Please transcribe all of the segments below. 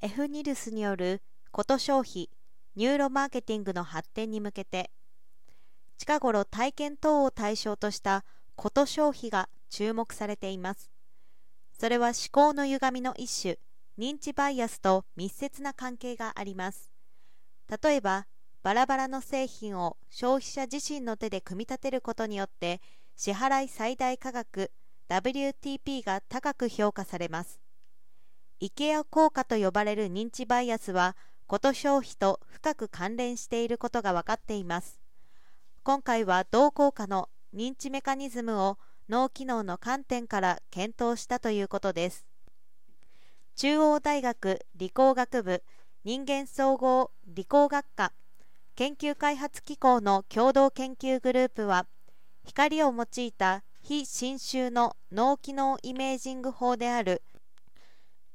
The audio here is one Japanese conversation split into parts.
F ニルスによること消費ニューロマーケティングの発展に向けて近頃体験等を対象としたこと消費が注目されています。それは思考の歪みの一種認知バイアスと密接な関係があります。例えばバラバラの製品を消費者自身の手で組み立てることによって支払い最大価格 WTP が高く評価されます。IKEA 効果と呼ばれる認知バイアスはこと消費と深く関連していることが分かっています。今回は同効果の認知メカニズムを脳機能の観点から検討したということです。中央大学理工学部人間総合理工学科研究開発機構の共同研究グループは光を用いた非侵襲の脳機能イメージング法である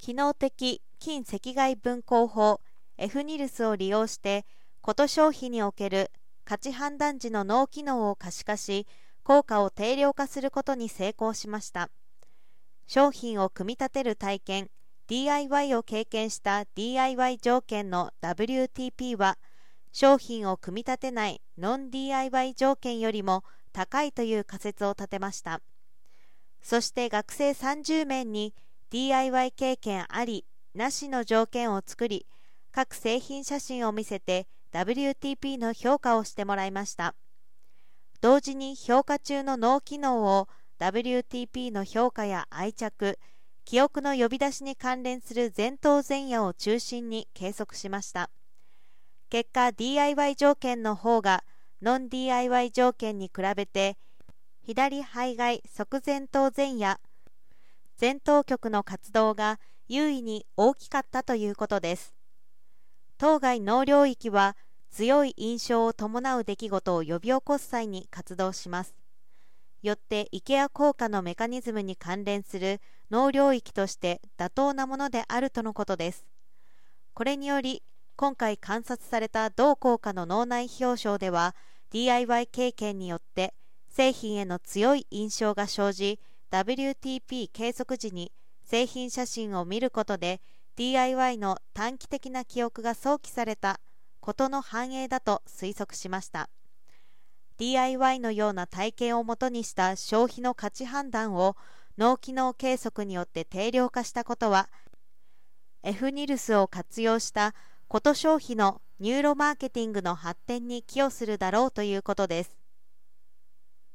機能的近赤外分光法 F ニルスを利用してこと消費における価値判断時の脳機能を可視化し効果を定量化することに成功しました。商品を組み立てる体験 DIY を経験した DIY 条件の WTP は商品を組み立てないノン DIY 条件よりも高いという仮説を立てました。そして学生30名に DIY 経験ありなしの条件を作り各製品写真を見せて WTP の評価をしてもらいました。同時に評価中の脳機能を WTP の評価や愛着記憶の呼び出しに関連する前頭前野を中心に計測しました。結果 DIY 条件の方がノン DIY 条件に比べて左肺外側前頭前野前頭極の活動が優位に大きかったということです。当該脳領域は強い印象を伴う出来事を呼び起こす際に活動します。よってイケア効果のメカニズムに関連する脳領域として妥当なものであるとのことです。これにより今回観察された同効果の脳内表彰では DIY 経験によって製品への強い印象が生じ WTP 計測時に製品写真を見ることで DIY の短期的な記憶が想起されたことの反映だと推測しました。DIY のような体験をもとにした消費の価値判断を脳機能計測によって定量化したことは F ニルスを活用したこと消費のニューロマーケティングの発展に寄与するだろうということです。